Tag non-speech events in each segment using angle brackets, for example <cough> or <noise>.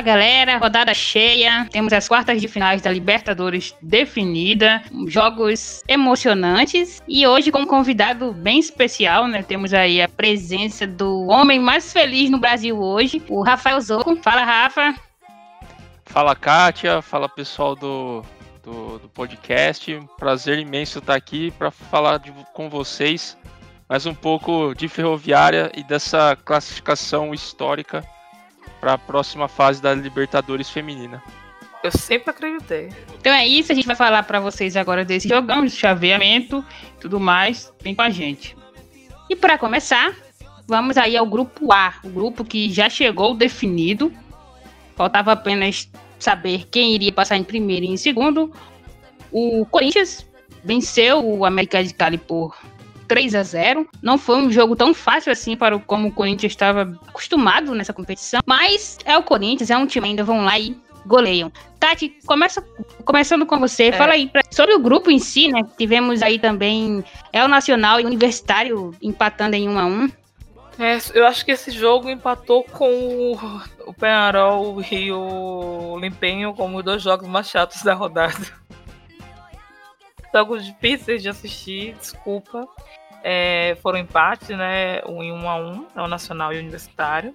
Fala galera, rodada cheia. Temos as quartas de finais da Libertadores definida, jogos emocionantes e hoje com um convidado bem especial, né? Temos aí a presença do homem mais feliz no Brasil hoje, o Rafael Zoco. Fala Rafa. Fala Kátia, fala pessoal do, do, do podcast. Prazer imenso estar aqui para falar de, com vocês mais um pouco de ferroviária e dessa classificação histórica para a próxima fase da Libertadores feminina. Eu sempre acreditei. Então é isso, a gente vai falar para vocês agora desse jogão de chaveamento, tudo mais, vem com a gente. E para começar, vamos aí ao grupo A, o grupo que já chegou definido. Faltava apenas saber quem iria passar em primeiro e em segundo. O Corinthians venceu o América de Cali por 3 a 0 Não foi um jogo tão fácil assim para o, como o Corinthians estava acostumado nessa competição, mas é o Corinthians, é um time ainda vão lá e goleiam. Tati, começa, começando com você, é. fala aí pra, sobre o grupo em si, né? Tivemos aí também é o Nacional e o Universitário empatando em 1 a 1 é, eu acho que esse jogo empatou com o Penarol e o Limpenho como dois jogos mais chatos da rodada. Jogos difíceis de assistir, desculpa é, foram empates, né? Um em um a um, é o Nacional e o Universitário.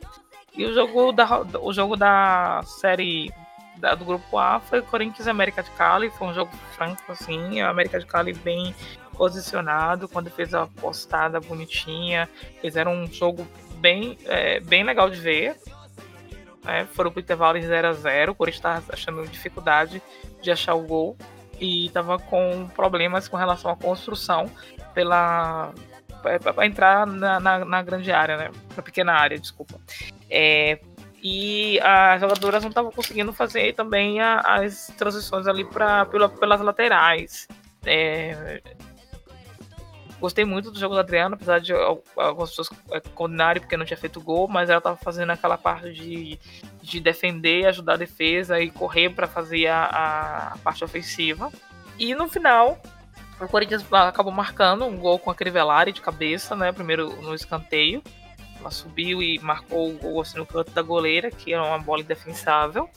E o jogo da, o jogo da série da, do grupo A foi Corinthians e América de Cali. Foi um jogo franco, assim. A América de Cali bem posicionado, com a defesa postada bonitinha. Fizeram um jogo bem, é, bem legal de ver. É, foram pro intervalo em 0 a 0 O Corinthians estava achando dificuldade de achar o gol e estava com problemas com relação à construção pela para entrar na, na, na, grande área, né? Na pequena área, desculpa. É, e as jogadoras não estavam conseguindo fazer também a, as transições ali pra, pela, pelas laterais. É, gostei muito do jogo da Adriana, apesar de algumas pessoas é, condenarem porque não tinha feito gol, mas ela estava fazendo aquela parte de, de defender, ajudar a defesa e correr para fazer a, a parte ofensiva. E no final, o Corinthians acabou marcando um gol com a Crivellari de cabeça, né? Primeiro no escanteio. Ela subiu e marcou o gol assim, no canto da goleira, que era uma bola indefensável.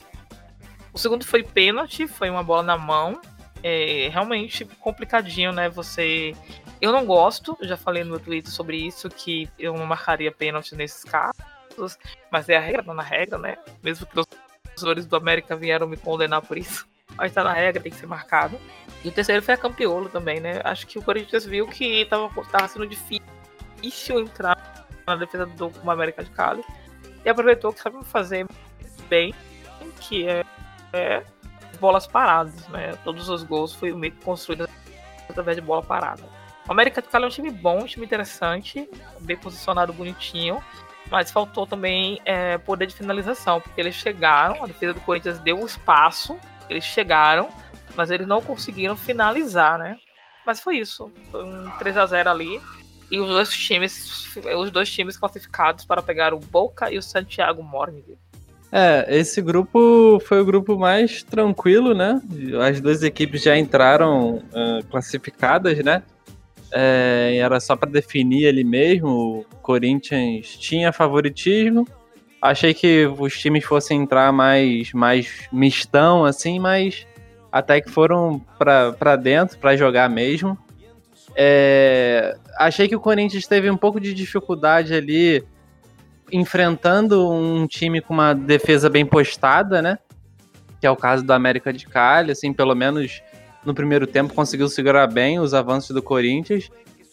O segundo foi pênalti, foi uma bola na mão. É realmente complicadinho, né? Você. Eu não gosto, já falei no meu Twitter sobre isso, que eu não marcaria pênalti nesses casos, mas é a regra, tá na regra, né? Mesmo que os jogadores do América vieram me condenar por isso <laughs> mas tá na regra, tem que ser marcado. E o terceiro foi a Campiolo também, né? Acho que o Corinthians viu que tava, tava sendo difícil entrar na defesa do América de Cali e aproveitou que sabe fazer bem, que é, é bolas paradas, né? Todos os gols foram construídos através de bola parada. O América de Cali é um time bom, um time interessante, bem posicionado, bonitinho, mas faltou também é, poder de finalização, porque eles chegaram, a defesa do Corinthians deu um espaço eles chegaram, mas eles não conseguiram finalizar, né? Mas foi isso. Foi um 3 a 0 ali. E os dois times, os dois times classificados para pegar o Boca e o Santiago Morning. É, esse grupo foi o grupo mais tranquilo, né? As duas equipes já entraram uh, classificadas, né? É, era só para definir ali mesmo. O Corinthians tinha favoritismo, Achei que os times fossem entrar mais, mais mistão, assim, mas até que foram para dentro para jogar mesmo. É, achei que o Corinthians teve um pouco de dificuldade ali enfrentando um time com uma defesa bem postada, né? Que é o caso do América de Cali, assim, pelo menos no primeiro tempo conseguiu segurar bem os avanços do Corinthians.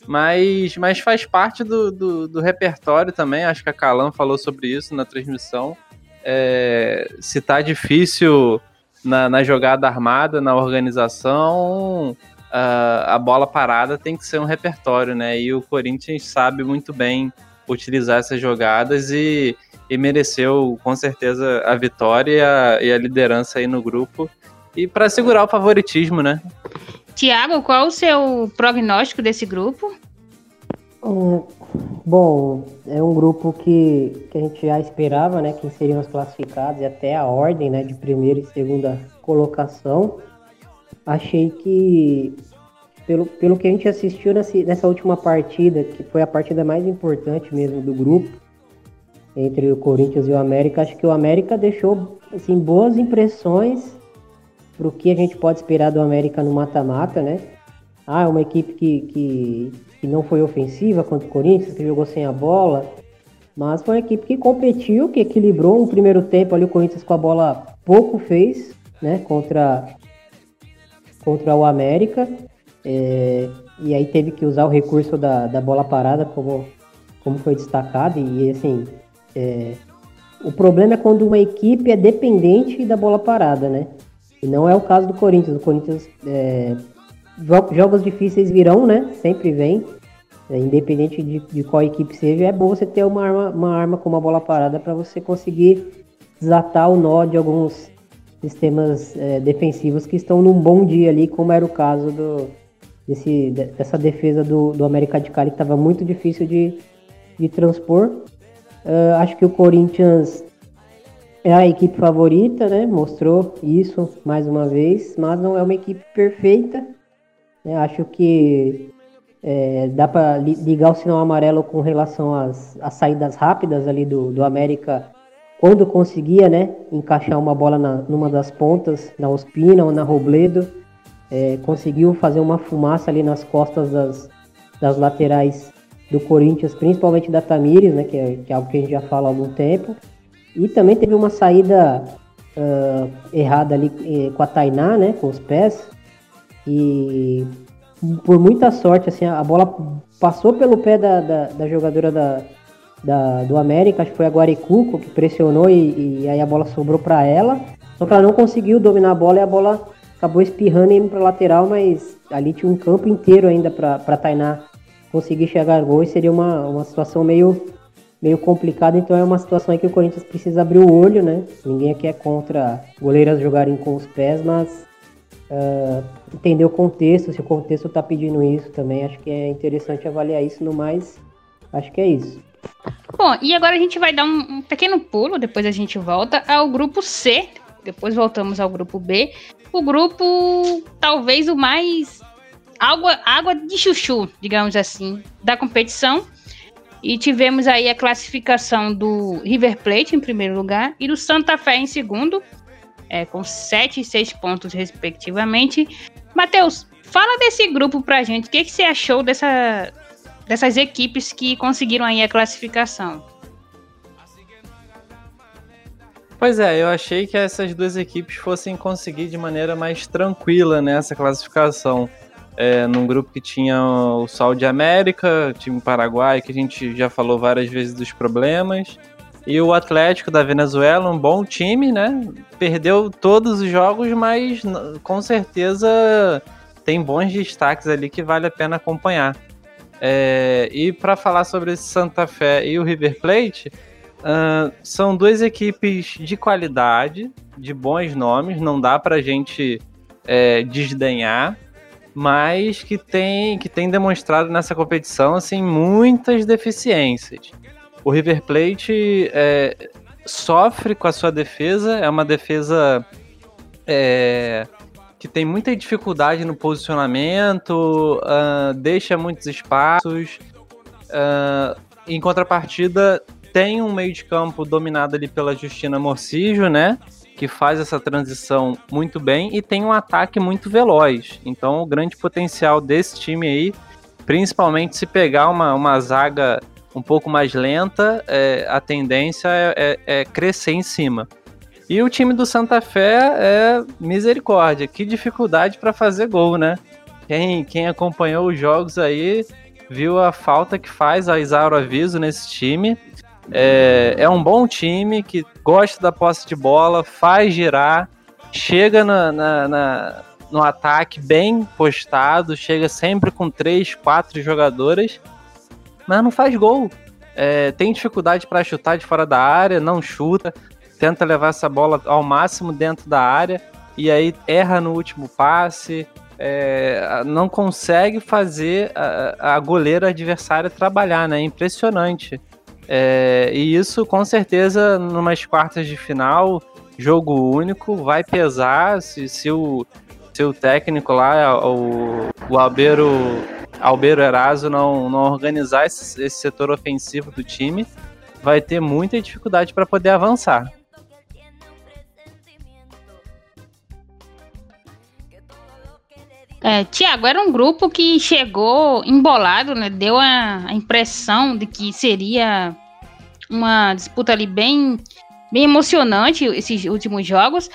Mas, mas faz parte do, do, do repertório também. Acho que a Calan falou sobre isso na transmissão. É, se tá difícil na, na, jogada armada, na organização, a, a bola parada tem que ser um repertório, né? E o Corinthians sabe muito bem utilizar essas jogadas e, e mereceu com certeza a vitória e a, e a liderança aí no grupo. E para segurar o favoritismo, né? Tiago, qual o seu prognóstico desse grupo? bom, é um grupo que, que a gente já esperava, né? Quem seriam os classificados e até a ordem, né? De primeira e segunda colocação. Achei que, pelo, pelo que a gente assistiu nessa, nessa última partida, que foi a partida mais importante mesmo do grupo, entre o Corinthians e o América. Acho que o América deixou assim, boas impressões para o que a gente pode esperar do América no mata-mata, né? Ah, é uma equipe que, que, que não foi ofensiva contra o Corinthians, que jogou sem a bola, mas foi uma equipe que competiu, que equilibrou um primeiro tempo ali o Corinthians com a bola pouco fez, né? Contra, contra o América. É, e aí teve que usar o recurso da, da bola parada, como, como foi destacado. E assim, é, o problema é quando uma equipe é dependente da bola parada, né? E não é o caso do Corinthians. O Corinthians, é, jogos difíceis virão, né? Sempre vem. É, independente de, de, qual equipe seja, é bom você ter uma arma, uma arma com uma bola parada para você conseguir desatar o nó de alguns sistemas é, defensivos que estão num bom dia ali, como era o caso do, desse, dessa defesa do, do América de Cali, que estava muito difícil de, de transpor. Uh, acho que o Corinthians é a equipe favorita, né? Mostrou isso mais uma vez, mas não é uma equipe perfeita. Né? Acho que é, dá para ligar o sinal amarelo com relação às, às saídas rápidas ali do, do América quando conseguia, né, encaixar uma bola na, numa das pontas, na Ospina ou na Robledo, é, conseguiu fazer uma fumaça ali nas costas das, das laterais do Corinthians, principalmente da Tamires, né, que é, que é algo que a gente já fala há algum tempo. E também teve uma saída uh, errada ali eh, com a Tainá, né, com os pés. E por muita sorte, assim, a bola passou pelo pé da, da, da jogadora da, da, do América, acho que foi a Guaricuco que pressionou e, e aí a bola sobrou para ela. Só que ela não conseguiu dominar a bola e a bola acabou espirrando e indo para lateral, mas ali tinha um campo inteiro ainda para Tainá conseguir chegar gol e seria uma, uma situação meio, meio complicada. Então é uma situação aí que o Corinthians precisa abrir o olho, né? Ninguém aqui é contra goleiras jogarem com os pés, mas uh, entender o contexto, se o contexto está pedindo isso também, acho que é interessante avaliar isso no mais. Acho que é isso. Bom, e agora a gente vai dar um, um pequeno pulo, depois a gente volta ao grupo C, depois voltamos ao grupo B. O grupo, talvez o mais água, água de chuchu, digamos assim, da competição. E tivemos aí a classificação do River Plate em primeiro lugar e do Santa Fé em segundo, é, com 7 e 6 pontos, respectivamente. Matheus, fala desse grupo pra gente. O que, que você achou dessa, dessas equipes que conseguiram aí a classificação? Pois é, eu achei que essas duas equipes fossem conseguir de maneira mais tranquila nessa classificação é, num grupo que tinha o Sol de América, time Paraguai, que a gente já falou várias vezes dos problemas, e o Atlético da Venezuela, um bom time, né? Perdeu todos os jogos, mas com certeza tem bons destaques ali que vale a pena acompanhar. É, e para falar sobre esse Santa Fé e o River Plate, uh, são duas equipes de qualidade, de bons nomes, não dá para a gente é, desdenhar mas que tem, que tem demonstrado nessa competição assim muitas deficiências. O River Plate é, sofre com a sua defesa, é uma defesa é, que tem muita dificuldade no posicionamento, uh, deixa muitos espaços. Uh, em contrapartida, tem um meio de campo dominado ali pela Justina Morcijo, né? Que faz essa transição muito bem e tem um ataque muito veloz. Então, o grande potencial desse time aí, principalmente se pegar uma, uma zaga um pouco mais lenta, é, a tendência é, é, é, crescer em cima. E o time do Santa Fé é misericórdia, que dificuldade para fazer gol, né? Quem, quem acompanhou os jogos aí viu a falta que faz a Isauro Aviso nesse time. É, é um bom time que gosta da posse de bola, faz girar, chega na, na, na, no ataque bem postado, chega sempre com três, quatro jogadoras, mas não faz gol. É, tem dificuldade para chutar de fora da área, não chuta, tenta levar essa bola ao máximo dentro da área e aí erra no último passe, é, não consegue fazer a, a goleira adversária trabalhar, né? Impressionante. É, e isso, com certeza, numas quartas de final, jogo único, vai pesar se, se, o, se o técnico lá, o, o Albeiro, Albeiro Eraso, não, não organizar esse, esse setor ofensivo do time. vai ter muita dificuldade para poder avançar. É, Tiago, era um grupo que chegou embolado, né? Deu a, a, impressão de que seria uma disputa ali bem, bem emocionante esses últimos jogos,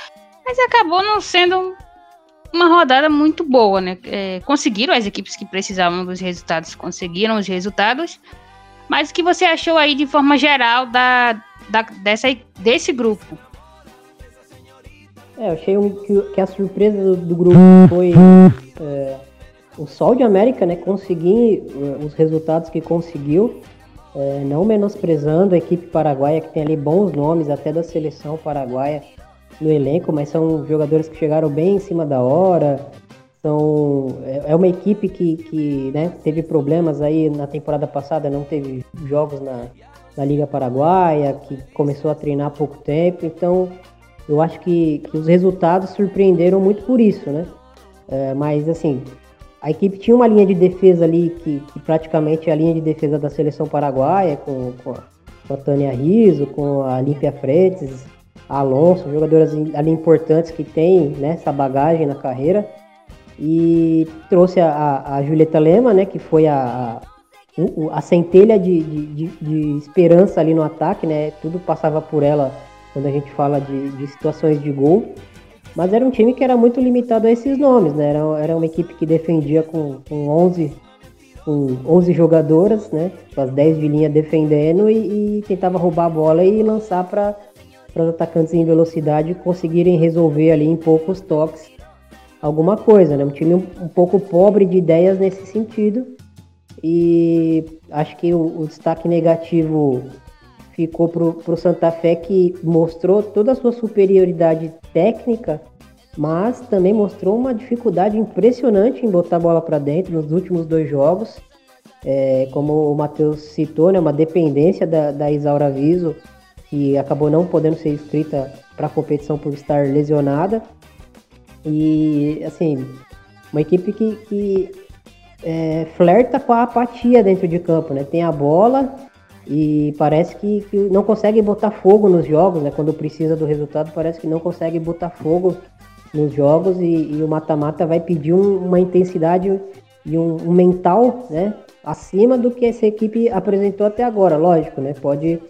mas acabou não sendo uma rodada muito boa, né? É, conseguiram as equipes que precisavam dos resultados, conseguiram os resultados. Mas o que você achou aí de forma geral da, da dessa, desse grupo? É, eu achei que, que, a surpresa do, do grupo foi é, o Sol de América, né? Conseguir é, os resultados que conseguiu, é, não menosprezando a equipe paraguaia, que tem ali bons nomes, até da seleção paraguaia no elenco, mas são jogadores que chegaram bem em cima da hora. São, é, é uma equipe que, que né, teve problemas aí na temporada passada, não teve jogos na, na Liga Paraguaia, que começou a treinar há pouco tempo, então eu acho que, que os resultados surpreenderam muito por isso, né? É, mas assim, a equipe tinha uma linha de defesa ali que, que praticamente é a linha de defesa da seleção paraguaia, com, com, a, com a Tânia Riso, com a Límpia Fretes, a Alonso, jogadoras ali importantes que têm né, essa bagagem na carreira. E trouxe a, a Julieta Lema, né, que foi a, a, a centelha de, de, de, esperança ali no ataque, né? Tudo passava por ela quando a gente fala de, de situações de gol. Mas era um time que era muito limitado a esses nomes, né? Era, era uma equipe que defendia com, com 11 com 11 jogadoras, né? Com as 10 de linha defendendo e, e tentava roubar a bola e lançar para os atacantes em velocidade conseguirem resolver ali em poucos toques alguma coisa, né? Um time um, um pouco pobre de ideias nesse sentido. E acho que o, o destaque negativo ficou pro, pro Santa Fé que mostrou toda a sua superioridade técnica, mas também mostrou uma dificuldade impressionante em botar a bola para dentro nos últimos dois jogos. É, como o Matheus citou, né, uma dependência da, da Isaura Viso, que acabou não podendo ser inscrita para a competição por estar lesionada. E, assim, uma equipe que, que é, flerta com a apatia dentro de campo, né? Tem a bola, e parece que, que, não consegue botar fogo nos jogos, né? Quando precisa do resultado, parece que não consegue botar fogo nos jogos e, e o mata-mata vai pedir um, uma intensidade e um, um, mental, né? Acima do que essa equipe apresentou até agora, lógico, né? Pode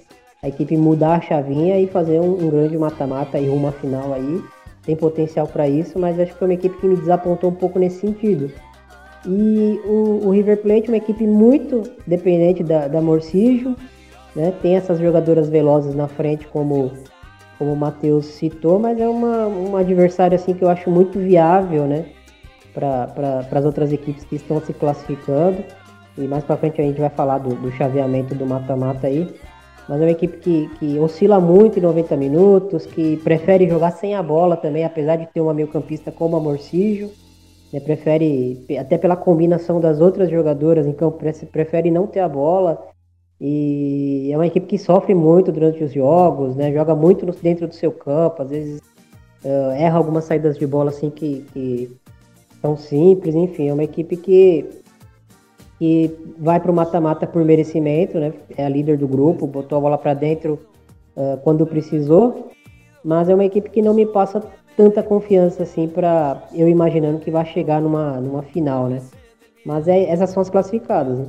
a equipe mudar a chavinha e fazer um, um grande mata-mata e à final aí. Tem potencial para isso, mas acho que foi uma equipe que me desapontou um pouco nesse sentido. E o, o, River Plate é uma equipe muito dependente da, da Morcijo, né? Tem essas jogadoras velozes na frente, como, como o Matheus citou, mas é uma, um adversário assim, que eu acho muito viável né? para as outras equipes que estão se classificando. E mais para frente a gente vai falar do, do chaveamento do mata-mata aí. Mas é uma equipe que, que oscila muito em 90 minutos, que prefere jogar sem a bola também, apesar de ter uma meio-campista como a Morcijo. Né, prefere, até pela combinação das outras jogadoras em campo, prefere não ter a bola. E é uma equipe que sofre muito durante os jogos, né? Joga muito dentro do seu campo, às vezes uh, erra algumas saídas de bola assim que, que são simples, enfim, é uma equipe que, que vai para o mata-mata por merecimento, né? É a líder do grupo, botou a bola para dentro uh, quando precisou, mas é uma equipe que não me passa tanta confiança assim para eu imaginando que vai chegar numa, numa final, né? Mas é, essas são as classificadas. Né?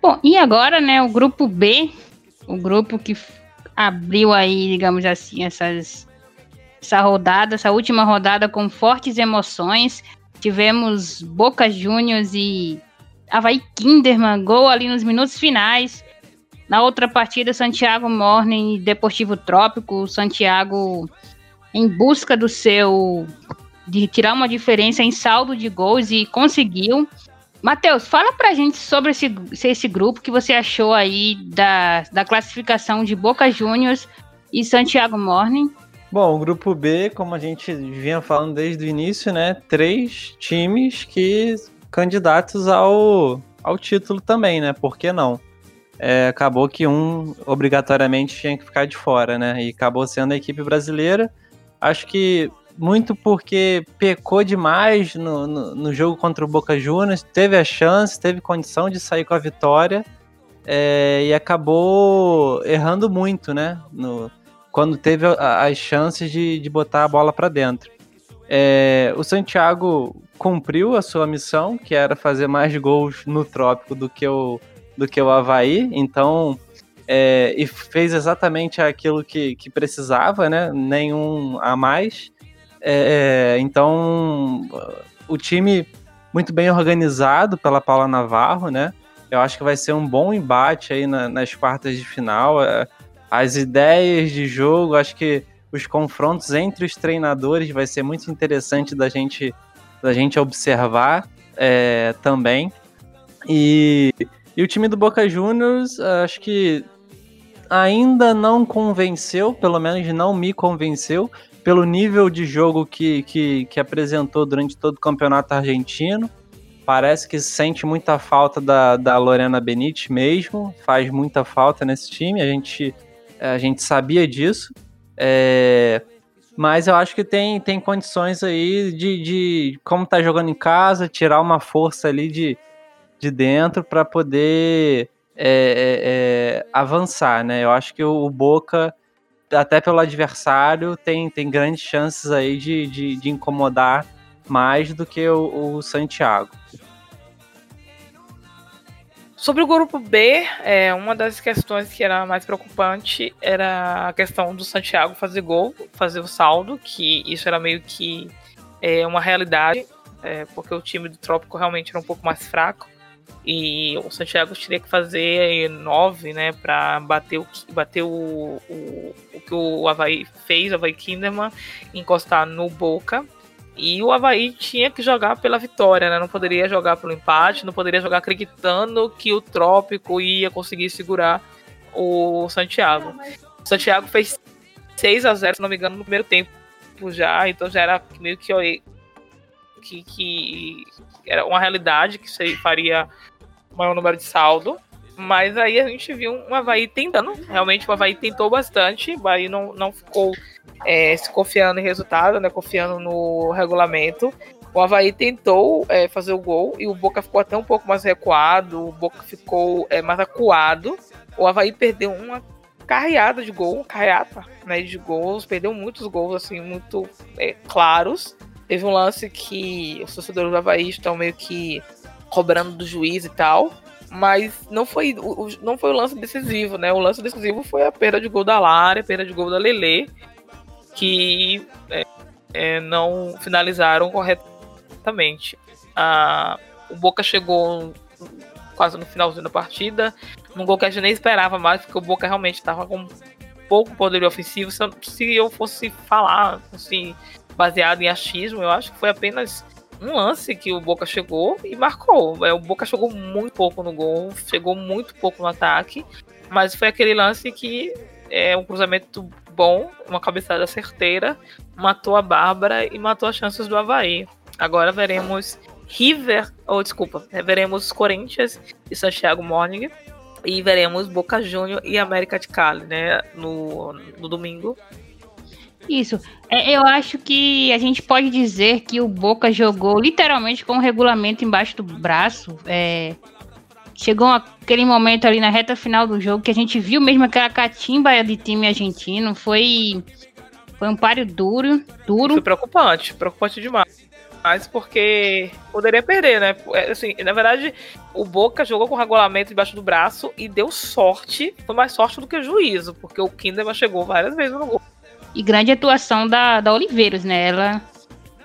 Bom, e agora, né, o grupo B, o grupo que abriu aí, digamos assim, essas, essa rodada, essa última rodada com fortes emoções. Tivemos Boca Juniors e Havaí Kinderman, gol ali nos minutos finais. Na outra partida, Santiago Morning Deportivo Trópico. Santiago em busca do seu. de tirar uma diferença em saldo de gols e conseguiu. Matheus, fala pra gente sobre esse, esse grupo que você achou aí da, da classificação de Boca Juniors e Santiago Morning. Bom, o grupo B, como a gente vinha falando desde o início, né? Três times que candidatos ao, ao título também, né? Por que não? É, acabou que um obrigatoriamente tinha que ficar de fora, né? E acabou sendo a equipe brasileira. Acho que muito porque pecou demais no, no, no, jogo contra o Boca Juniors, teve a chance, teve condição de sair com a vitória é, e acabou errando muito, né? No, quando teve a, as chances de, de botar a bola para dentro. É, o Santiago cumpriu a sua missão, que era fazer mais gols no Trópico do que o, do que o Havaí, então é, e fez exatamente aquilo que, que precisava, né? Nenhum a mais. É, é, então, o time muito bem organizado pela Paula Navarro, né? Eu acho que vai ser um bom embate aí na, nas quartas de final. É, as ideias de jogo, acho que os confrontos entre os treinadores vai ser muito interessante da gente, da gente observar é, também. E, e o time do Boca Juniors, acho que ainda não convenceu, pelo menos não me convenceu, pelo nível de jogo que, que, que apresentou durante todo o campeonato argentino. Parece que sente muita falta da, da Lorena Benite mesmo, faz muita falta nesse time, a gente, a gente sabia disso. É, mas eu acho que tem, tem condições aí de, de, como tá jogando em casa, tirar uma força ali de, de dentro para poder é, é, é, avançar, né? Eu acho que o, Boca, até pelo adversário, tem, tem grandes chances aí de, de, de incomodar mais do que o, o, Santiago. Sobre o grupo B, é, uma das questões que era mais preocupante era a questão do Santiago fazer gol, fazer o saldo, que isso era meio que é, uma realidade, é, porque o time do Trópico realmente era um pouco mais fraco. E o Santiago teria que fazer nove, né, para bater, o, bater o, o, o que o Havaí fez, o Havaí Kinderman, encostar no Boca. E o Havaí tinha que jogar pela vitória, né? Não poderia jogar pelo empate, não poderia jogar acreditando que o Trópico ia conseguir segurar o Santiago. O Santiago fez 6 a 0 se não me engano, no primeiro tempo já, então já era meio que que, que era uma realidade que faria maior número de saldo. Mas aí a gente viu um Havaí tentando. Realmente o Havaí tentou bastante. O Havaí não, não ficou é, se confiando em resultado, né? Confiando no regulamento. O Havaí tentou é, fazer o gol e o Boca ficou até um pouco mais recuado. O Boca ficou é, mais acuado. O Havaí perdeu uma carreada de gol, carreata né, de gols, perdeu muitos gols assim muito é, claros. Teve um lance que os torcedores do Havaí estão meio que cobrando do juiz e tal. Mas não foi, o, não foi o lance decisivo, né? O lance decisivo foi a perda de gol da Lara, a perda de gol da Lele, que é, é, não finalizaram corretamente. Ah, o Boca chegou quase no finalzinho da partida, num gol que a gente nem esperava mais, porque o Boca realmente estava com pouco poder ofensivo. Se eu, se eu fosse falar, fosse baseado em achismo, eu acho que foi apenas um lance que o Boca chegou e marcou. É, o Boca chegou muito pouco no gol, chegou muito pouco no ataque, mas foi aquele lance que é um cruzamento bom, uma cabeçada certeira, matou a Bárbara e matou as chances do Havaí. Agora veremos River, ou desculpa, veremos Corinthians e Santiago Morning e veremos Boca Júnior e América de Cali, né, no, no domingo. Isso. É, eu acho que a gente pode dizer que o Boca jogou literalmente com o regulamento embaixo do braço. É, chegou aquele momento ali na reta final do jogo que a gente viu mesmo aquela catimba de time argentino. Foi, foi um páreo duro, duro. Foi preocupante, preocupante demais. Mas porque poderia perder, né? É, assim, na verdade, o Boca jogou com o regulamento debaixo do braço e deu sorte. Foi mais sorte do que juízo, porque o Kinderman chegou várias vezes no gol e grande atuação da, da Oliveiros, né? Ela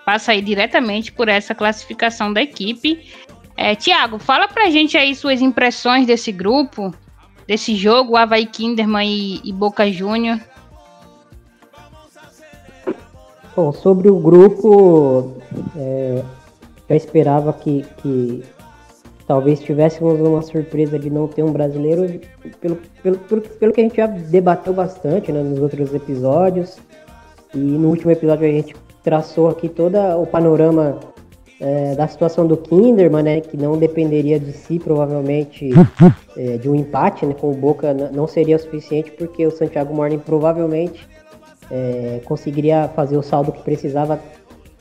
passa aí diretamente por essa classificação da equipe. É, Tiago, fala pra gente aí suas impressões desse grupo, desse jogo, Havaí Kinderman e, e Boca Júnior. Bom, sobre o grupo, é, eu esperava que, que talvez tivéssemos uma surpresa de não ter um brasileiro, pelo, pelo, pelo, pelo que a gente já debateu bastante né, nos outros episódios. E no último episódio a gente traçou aqui todo o panorama é, da situação do Kinderman, né, que não dependeria de si, provavelmente, é, <laughs> de um empate né, com o Boca não seria o suficiente, porque o Santiago Morning provavelmente é, conseguiria fazer o saldo que precisava,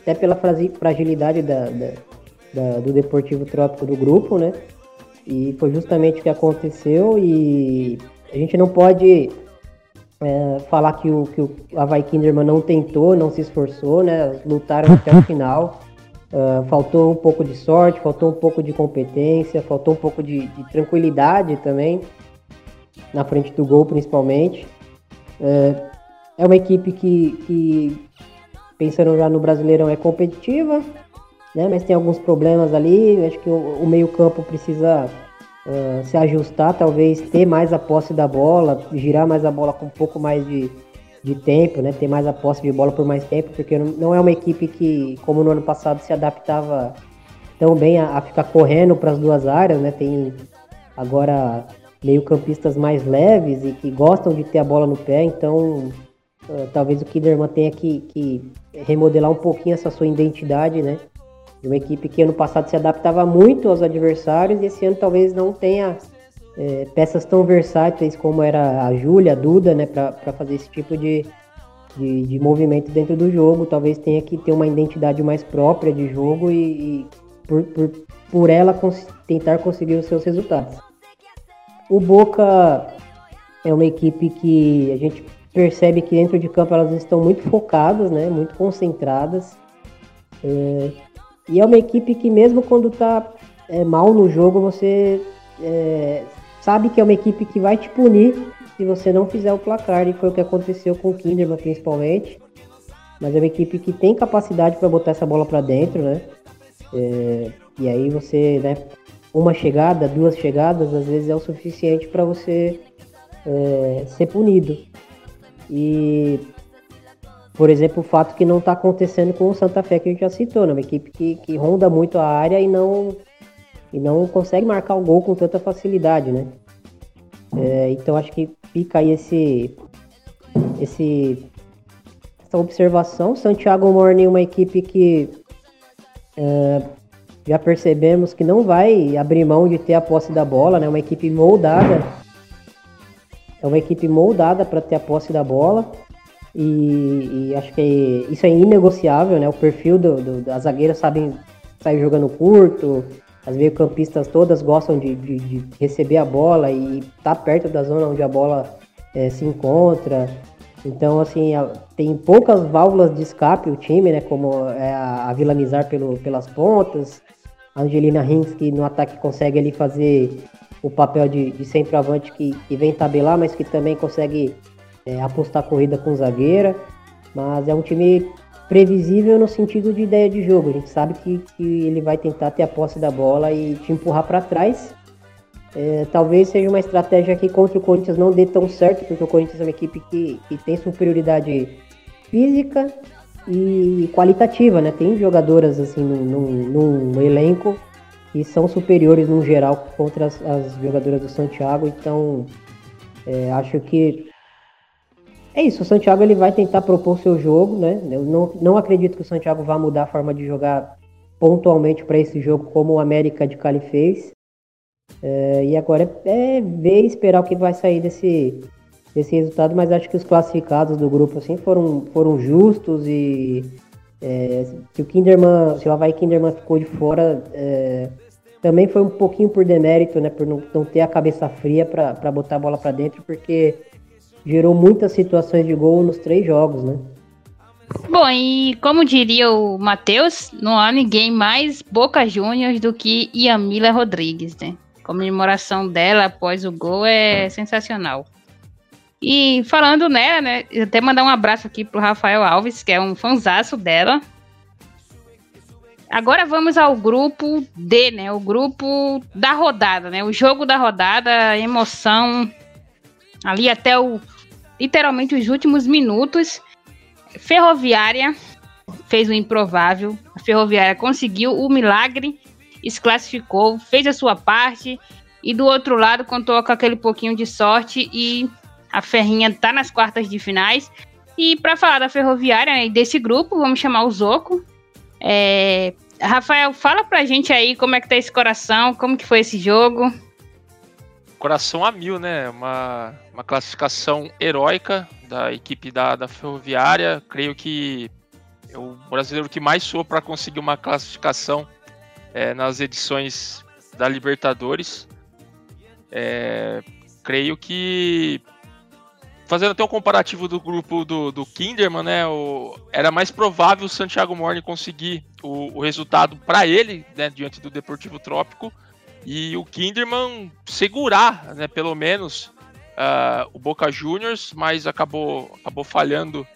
até pela fragilidade da, da, da, do Deportivo Trópico do grupo, né? E foi justamente o que aconteceu e a gente não pode é, falar que o, que o Havaí Kinderman não tentou, não se esforçou, né? Lutaram até o <laughs> final. Uh, faltou um pouco de sorte, faltou um pouco de competência, faltou um pouco de, de tranquilidade também, na frente do gol principalmente. Uh, é uma equipe que, que, pensando já no Brasileirão, é competitiva, né? mas tem alguns problemas ali. Acho que o, o meio-campo precisa uh, se ajustar, talvez ter mais a posse da bola, girar mais a bola com um pouco mais de, de tempo, né? Ter mais a posse de bola por mais tempo, porque não é uma equipe que, como no ano passado, se adaptava tão bem a, a ficar correndo para as duas áreas, né? Tem agora meio-campistas mais leves e que gostam de ter a bola no pé, então uh, talvez o Kinderman tenha que, que, remodelar um pouquinho essa sua identidade, né? De uma equipe que ano passado se adaptava muito aos adversários e esse ano talvez não tenha é, peças tão versáteis como era a Júlia, a Duda, né, para fazer esse tipo de, de, de, movimento dentro do jogo. Talvez tenha que ter uma identidade mais própria de jogo e, e por, por, por ela cons tentar conseguir os seus resultados. O Boca é uma equipe que a gente percebe que dentro de campo elas estão muito focadas, né, muito concentradas. É, e é uma equipe que mesmo quando está é, mal no jogo, você é, sabe que é uma equipe que vai te punir se você não fizer o placar, e foi o que aconteceu com o Kinderman principalmente. Mas é uma equipe que tem capacidade para botar essa bola para dentro, né? É, e aí você, né, uma chegada, duas chegadas, às vezes é o suficiente para você é, ser punido. E, por exemplo, o fato que não está acontecendo com o Santa Fé, que a gente já citou, né? Uma equipe que, que ronda muito a área e não e não consegue marcar o gol com tanta facilidade, né? É, então acho que fica aí esse, esse essa observação. Santiago Morning, uma equipe que é, já percebemos que não vai abrir mão de ter a posse da bola, né? Uma equipe moldada, é uma equipe moldada para ter a posse da bola. E, e, acho que isso é inegociável, né? O perfil do, do, das zagueiras sabem sair jogando curto, as meio-campistas todas gostam de, de, de, receber a bola e estar tá perto da zona onde a bola é, se encontra. Então, assim, tem poucas válvulas de escape o time, né? Como é a, Vila Mizar pelo, pelas pontas, a Angelina Rins, que no ataque consegue ali fazer o papel de, de centroavante que, que vem tabelar, mas que também consegue é, apostar corrida com zagueira. Mas é um time previsível no sentido de ideia de jogo. A gente sabe que, que ele vai tentar ter a posse da bola e te empurrar para trás. É, talvez seja uma estratégia que contra o Corinthians não dê tão certo, porque o Corinthians é uma equipe que, que tem superioridade física e qualitativa, né? Tem jogadoras assim num elenco que são superiores no geral contra as, as jogadoras do Santiago, então é, acho que é isso, o Santiago ele vai tentar propor seu jogo, né? Eu não, não acredito que o Santiago vá mudar a forma de jogar pontualmente para esse jogo, como o América de Cali fez. É, e agora é, é ver e esperar o que vai sair desse, desse resultado, mas acho que os classificados do grupo assim foram, foram justos e é, se o Kinderman, se o Havaí Kinderman ficou de fora, é, também foi um pouquinho por demérito, né? Por não, não ter a cabeça fria para botar a bola para dentro, porque gerou muitas situações de gol nos três jogos, né? Bom, e como diria o Matheus, não há ninguém mais Boca Juniors do que Yamila Rodrigues, né? A comemoração dela após o gol é sensacional. E falando nela, né, até mandar um abraço aqui pro Rafael Alves, que é um fanzaço dela. Agora vamos ao grupo D, né? O grupo da rodada, né? O jogo da rodada, emoção, ali até o literalmente os últimos minutos. Ferroviária fez o improvável. A Ferroviária conseguiu o milagre, se classificou, fez a sua parte. E do outro lado, contou com aquele pouquinho de sorte e a Ferrinha tá nas quartas de finais. E para falar da Ferroviária né, e desse grupo, vamos chamar o Zoco. É... Rafael, fala pra gente aí como é que tá esse coração, como que foi esse jogo. Coração a mil, né? Uma, uma classificação heróica da equipe da, da Ferroviária. Creio que é o brasileiro que mais soou para conseguir uma classificação é, nas edições da Libertadores. É, creio que fazendo até um comparativo do grupo do, do Kinderman, né, o, era mais provável o Santiago Morni conseguir o, o resultado para ele, né, diante do Deportivo Trópico, e o Kinderman segurar, né, pelo menos, uh, o Boca Juniors, mas acabou, acabou falhando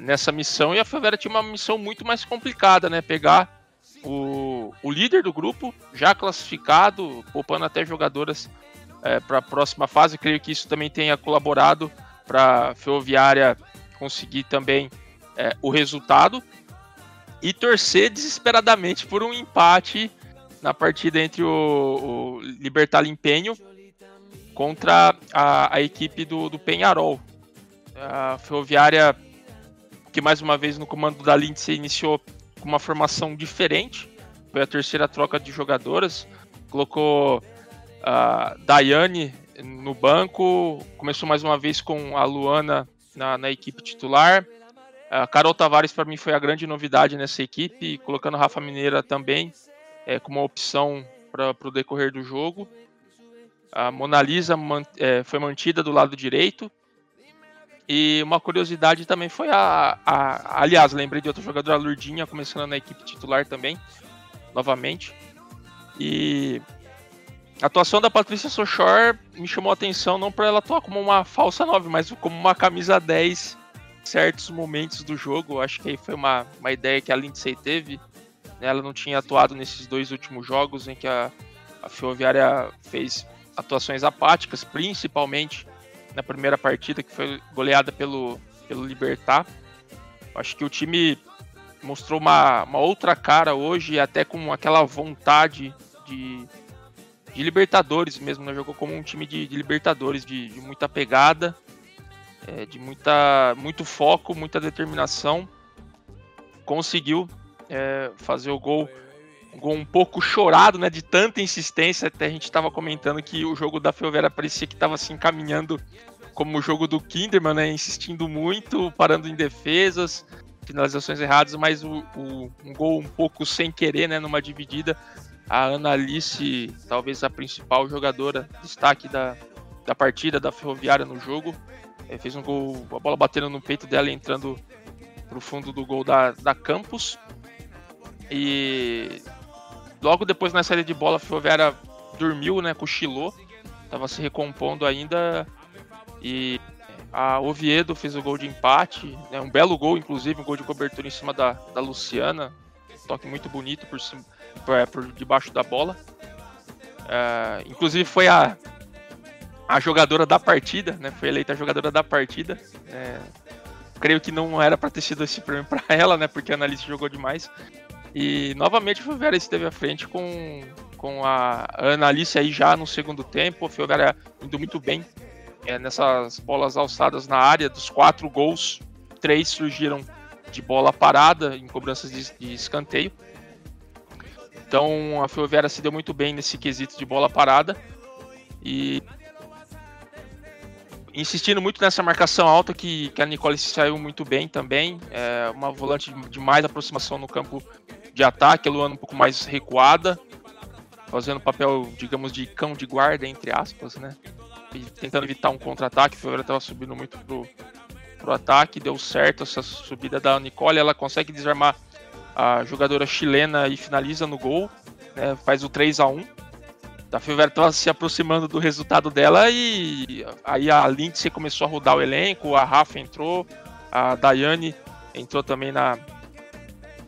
nessa missão e a Favela tinha uma missão muito mais complicada, né, pegar o, o líder do grupo, já classificado, poupando até jogadoras é, para a próxima fase. Creio que isso também tenha colaborado para a Ferroviária conseguir também é, o resultado e torcer desesperadamente por um empate na partida entre o, o Libertar Limpenho contra a, a equipe do, do, Penharol. A Ferroviária, que mais uma vez no comando da Lindsay iniciou com uma formação diferente, foi a terceira troca de jogadoras, colocou a Daiane no banco, começou mais uma vez com a Luana na, na equipe titular. A Carol Tavares, para mim, foi a grande novidade nessa equipe, colocando Rafa Mineira também é, como uma opção para o decorrer do jogo. A Mona Lisa man, é, foi mantida do lado direito. E uma curiosidade também foi a, a. Aliás, lembrei de outra jogadora, a Lurdinha, começando na equipe titular também, novamente. E a atuação da Patrícia Sochor me chamou a atenção não para ela atuar como uma falsa 9, mas como uma camisa 10 em certos momentos do jogo. Acho que aí foi uma, uma ideia que a Lindsay teve. Ela não tinha atuado nesses dois últimos jogos em que a, a Ferroviária fez atuações apáticas, principalmente na primeira partida, que foi goleada pelo, pelo Libertar. Acho que o time mostrou uma, uma outra cara hoje, até com aquela vontade de de Libertadores mesmo, né? Jogou como um time de, de Libertadores, de, de, muita pegada, é, de muita, muito foco, muita determinação. Conseguiu é, fazer o gol, um gol um pouco chorado, né? De tanta insistência. Até a gente estava comentando que o jogo da Ferroviária parecia que estava se encaminhando como o jogo do Kinderman, né? Insistindo muito, parando em defesas, finalizações erradas, mas o, o, um gol um pouco sem querer, né? Numa dividida a Ana Alice, talvez a principal jogadora, destaque da, da partida da Ferroviária no jogo. É, fez um gol, a bola batendo no peito dela entrando pro fundo do gol da, da Campos. E logo depois na saída de bola a dormiu, né, cochilou, estava se recompondo ainda e a Oviedo fez o gol de empate, né, um belo gol inclusive, um gol de cobertura em cima da, da Luciana, toque muito bonito por cima por, por debaixo da bola. Uh, inclusive foi a, a jogadora da partida, né? Foi eleita a jogadora da partida. É, creio que não era para ter sido esse prêmio para <laughs> ela, né? Porque a Annalise jogou demais. E novamente o Ferroviária esteve à frente com, com a Annalise aí já no segundo tempo. O Ferroviária indo muito bem é, nessas bolas alçadas na área. Dos quatro gols, três surgiram de bola parada em cobranças de, de escanteio. Então a Ferroviária se deu muito bem nesse quesito de bola parada e insistindo muito nessa marcação alta que, que a Nicole saiu muito bem também. É uma volante de mais aproximação no campo de ataque, a Luana um pouco mais recuada, fazendo papel, digamos, de cão de guarda, entre aspas, né? E tentando evitar um contra-ataque. A estava subindo muito pro, pro ataque, deu certo essa subida da Nicole, ela consegue desarmar a jogadora chilena e finaliza no gol, né, faz o 3 a 1 A Ferroviária estava se aproximando do resultado dela e aí a Lindsay começou a rodar o elenco, a Rafa entrou, a Daiane entrou também na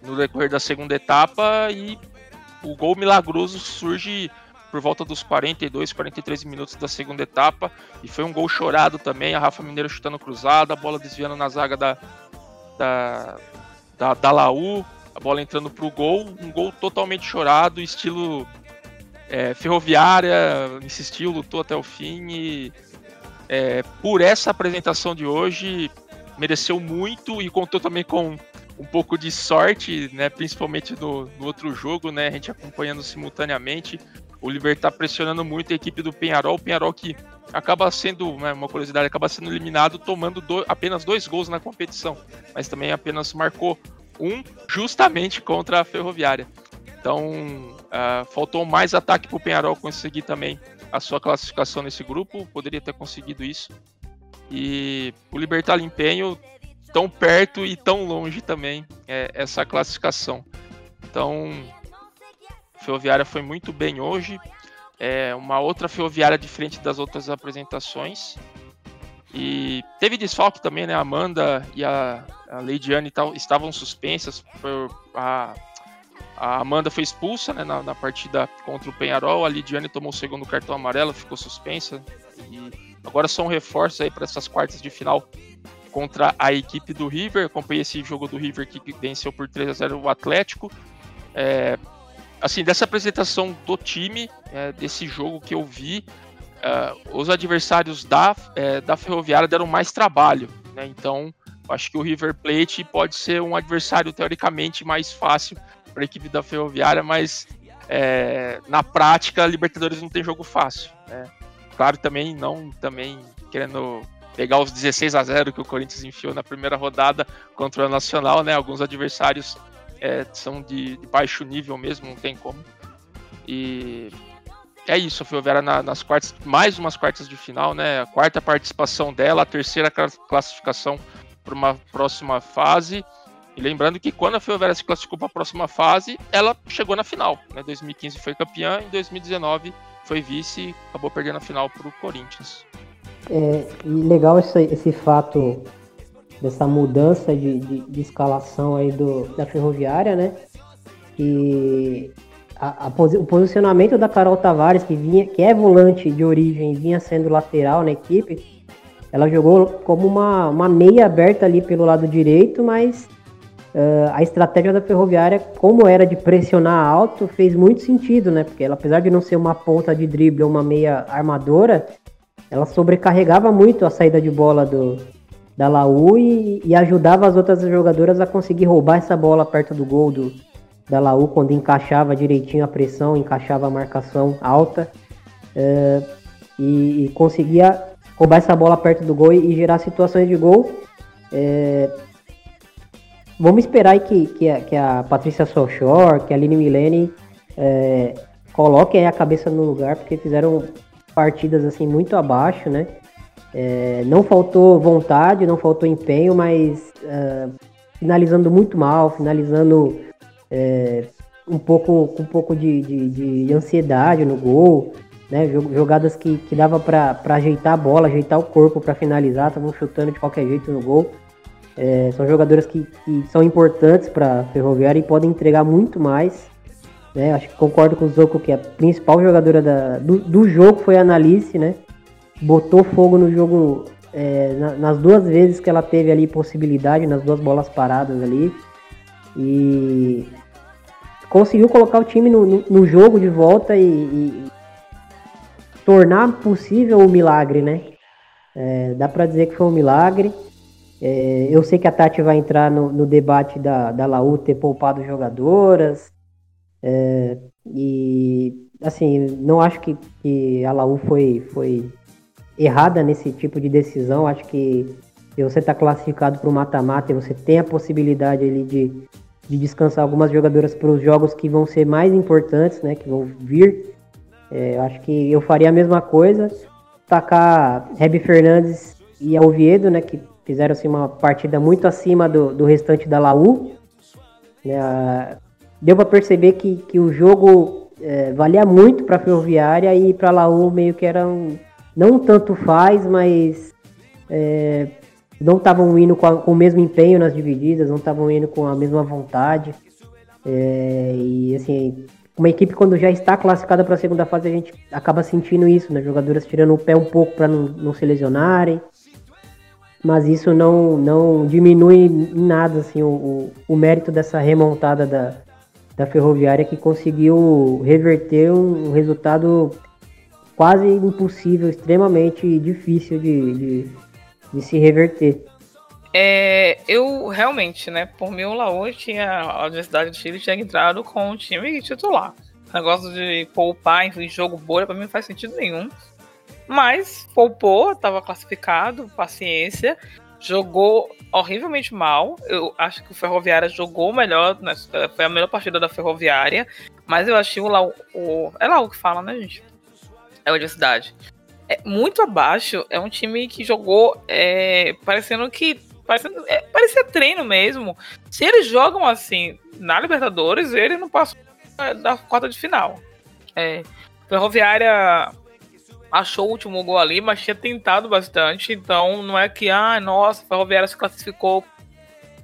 no decorrer da segunda etapa e o gol milagroso surge por volta dos 42, 43 minutos da segunda etapa. E foi um gol chorado também, a Rafa Mineiro chutando cruzada, a bola desviando na zaga da da, da, da Laú, a bola entrando pro gol, um gol totalmente chorado, estilo é, ferroviária, insistiu, lutou até o fim e é, por essa apresentação de hoje mereceu muito e contou também com um pouco de sorte, né, principalmente no, no outro jogo, né, a gente acompanhando simultaneamente, o Libertar pressionando muito a equipe do Penharol, o Penharol que acaba sendo, né, uma curiosidade, acaba sendo eliminado tomando do, apenas dois gols na competição, mas também apenas marcou um justamente contra a Ferroviária. Então, uh, faltou mais ataque para o Penharol conseguir também a sua classificação nesse grupo, poderia ter conseguido isso. E o Libertar Empenho tão perto e tão longe também é, essa classificação. Então, Ferroviária foi muito bem hoje. É uma outra Ferroviária diferente das outras apresentações. E teve desfalque também, né? A Amanda e a, a Leidiane estavam suspensas. Por, a, a Amanda foi expulsa né, na, na, partida contra o Penharol. A Lidiane tomou o segundo cartão amarelo, ficou suspensa. E agora são reforços aí para essas quartas de final contra a equipe do River. Acompanhei esse jogo do River que venceu por 3 a 0 o Atlético. É, assim, dessa apresentação do time, é, desse jogo que eu vi, é, os adversários da, é, da Ferroviária deram mais trabalho. Né? Então, acho que o River Plate pode ser um adversário teoricamente mais fácil para a equipe da Ferroviária, mas é, na prática, a Libertadores não tem jogo fácil. Né? Claro, também não também querendo pegar os 16 a 0 que o Corinthians enfiou na primeira rodada contra o Nacional, né? Alguns adversários é, são de, de, baixo nível mesmo, não tem como. E é isso, a Ferroviária na, nas quartas, mais umas quartas de final, né? A quarta participação dela, a terceira classificação para uma próxima fase. E lembrando que quando a Ferroviária se classificou para a próxima fase, ela chegou na final. Né? 2015 foi campeã, em 2019 foi vice acabou perdendo a final para o Corinthians. É legal esse, esse fato dessa mudança de, de, de, escalação aí do, da ferroviária, né? E a, a, o posicionamento da Carol Tavares, que, vinha, que é volante de origem vinha sendo lateral na equipe, ela jogou como uma, uma meia aberta ali pelo lado direito, mas uh, a estratégia da Ferroviária, como era de pressionar alto, fez muito sentido, né? Porque ela, apesar de não ser uma ponta de drible ou uma meia armadora, ela sobrecarregava muito a saída de bola do, da Laú e, e, ajudava as outras jogadoras a conseguir roubar essa bola perto do gol do, da Laú quando encaixava direitinho a pressão, encaixava a marcação alta uh, e, e, conseguia roubar essa bola perto do gol e, e gerar situações de gol. Uh, vamos esperar que, que, a, que a Patrícia Sochor, que a Aline Milene uh, coloquem a cabeça no lugar, porque fizeram partidas assim muito abaixo, né? É, não faltou vontade, não faltou empenho, mas uh, finalizando muito mal, finalizando é, um pouco com um pouco de, de, de, ansiedade no gol, né? Jogadas que, que dava para ajeitar a bola, ajeitar o corpo para finalizar, estavam chutando de qualquer jeito no gol. É, são jogadoras que, que são importantes para Ferroviária e podem entregar muito mais. Né? Acho que concordo com o Zoco que a principal jogadora da, do, do jogo foi a Analice, né? Botou fogo no jogo é, na, nas duas vezes que ela teve ali possibilidade, nas duas bolas paradas ali. E conseguiu colocar o time no, no, no jogo de volta e, e, tornar possível o milagre, né? É, dá para dizer que foi um milagre. É, eu sei que a Tati vai entrar no, no debate da, da Laú ter poupado jogadoras, é, e assim, não acho que, que a Laú foi, foi errada nesse tipo de decisão. Acho que se você está classificado para o mata-mata e você tem a possibilidade ali de, de descansar algumas jogadoras para os jogos que vão ser mais importantes, né? Que vão vir. É, acho que eu faria a mesma coisa. Tacar Reb Fernandes e Alviedo, né? Que fizeram assim, uma partida muito acima do, do restante da Laú. Né, deu para perceber que, que o jogo é, valia muito para Ferroviária e para Laú meio que era um, não tanto faz, mas é, não estavam indo com, a, com, o mesmo empenho nas divididas, não estavam indo com a mesma vontade. É, e assim, uma equipe quando já está classificada para a segunda fase, a gente acaba sentindo isso, né? Jogadoras tirando o pé um pouco para não, não se lesionarem. Mas isso não, não diminui em nada assim, o, o mérito dessa remontada da, da Ferroviária que conseguiu reverter um resultado quase impossível, extremamente difícil de, de, de se reverter. É, eu realmente, né, por mim o Laú tinha, a Universidade de Chile tinha entrado com o time titular. negócio de poupar em jogo bolha, pra mim não faz sentido nenhum. Mas poupou, tava classificado, paciência. Jogou horrivelmente mal. Eu acho que o Ferroviária jogou melhor, né? foi a melhor partida da Ferroviária. Mas eu achei o Lau. O, é Lau que fala, né, gente? É a universidade. É muito abaixo. É um time que jogou é, parecendo que. Parecendo, é, parecia treino mesmo. Se eles jogam assim na Libertadores, ele não passa da quarta de final. É, Ferroviária achou o último gol ali, mas tinha tentado bastante. Então não é que, ah, nossa, Ferroviária se classificou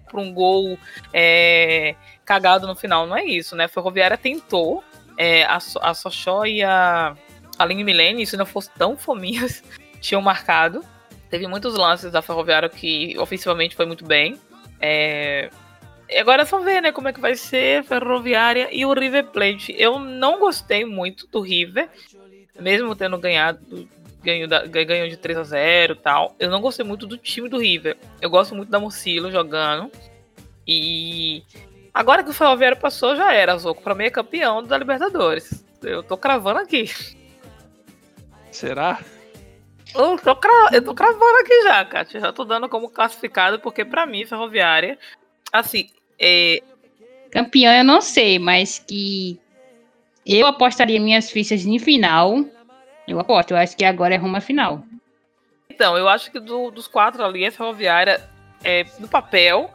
para um gol é, cagado no final. Não é isso, né? Ferroviária tentou. É, a, a Sochó e a Aline Milene, se não fosse tão fominhas, <laughs> tinham marcado. Teve muitos lances da Ferroviária que ofensivamente foi muito bem. É, Agora é só ver, né, como é que vai ser Ferroviária e o River Plate. Eu não gostei muito do River, mesmo tendo ganhado ganho, da, ganho de 3 a 0 e tal. Eu não gostei muito do time do River. Eu gosto muito da Mocilo jogando. E agora que o Ferroviário passou, já era. Zoco para mim é campeão da Libertadores. Eu tô cravando aqui. Será? Eu tô, cra... eu tô cravando aqui já, Kátia. Já tô dando como classificado, porque para mim, Ferroviária Assim, é... Campeão eu não sei, mas que eu apostaria minhas fichas em final. Eu aposto, eu acho que agora é rumo à final. Então, eu acho que do, dos quatro ali, a Ferroviária é no papel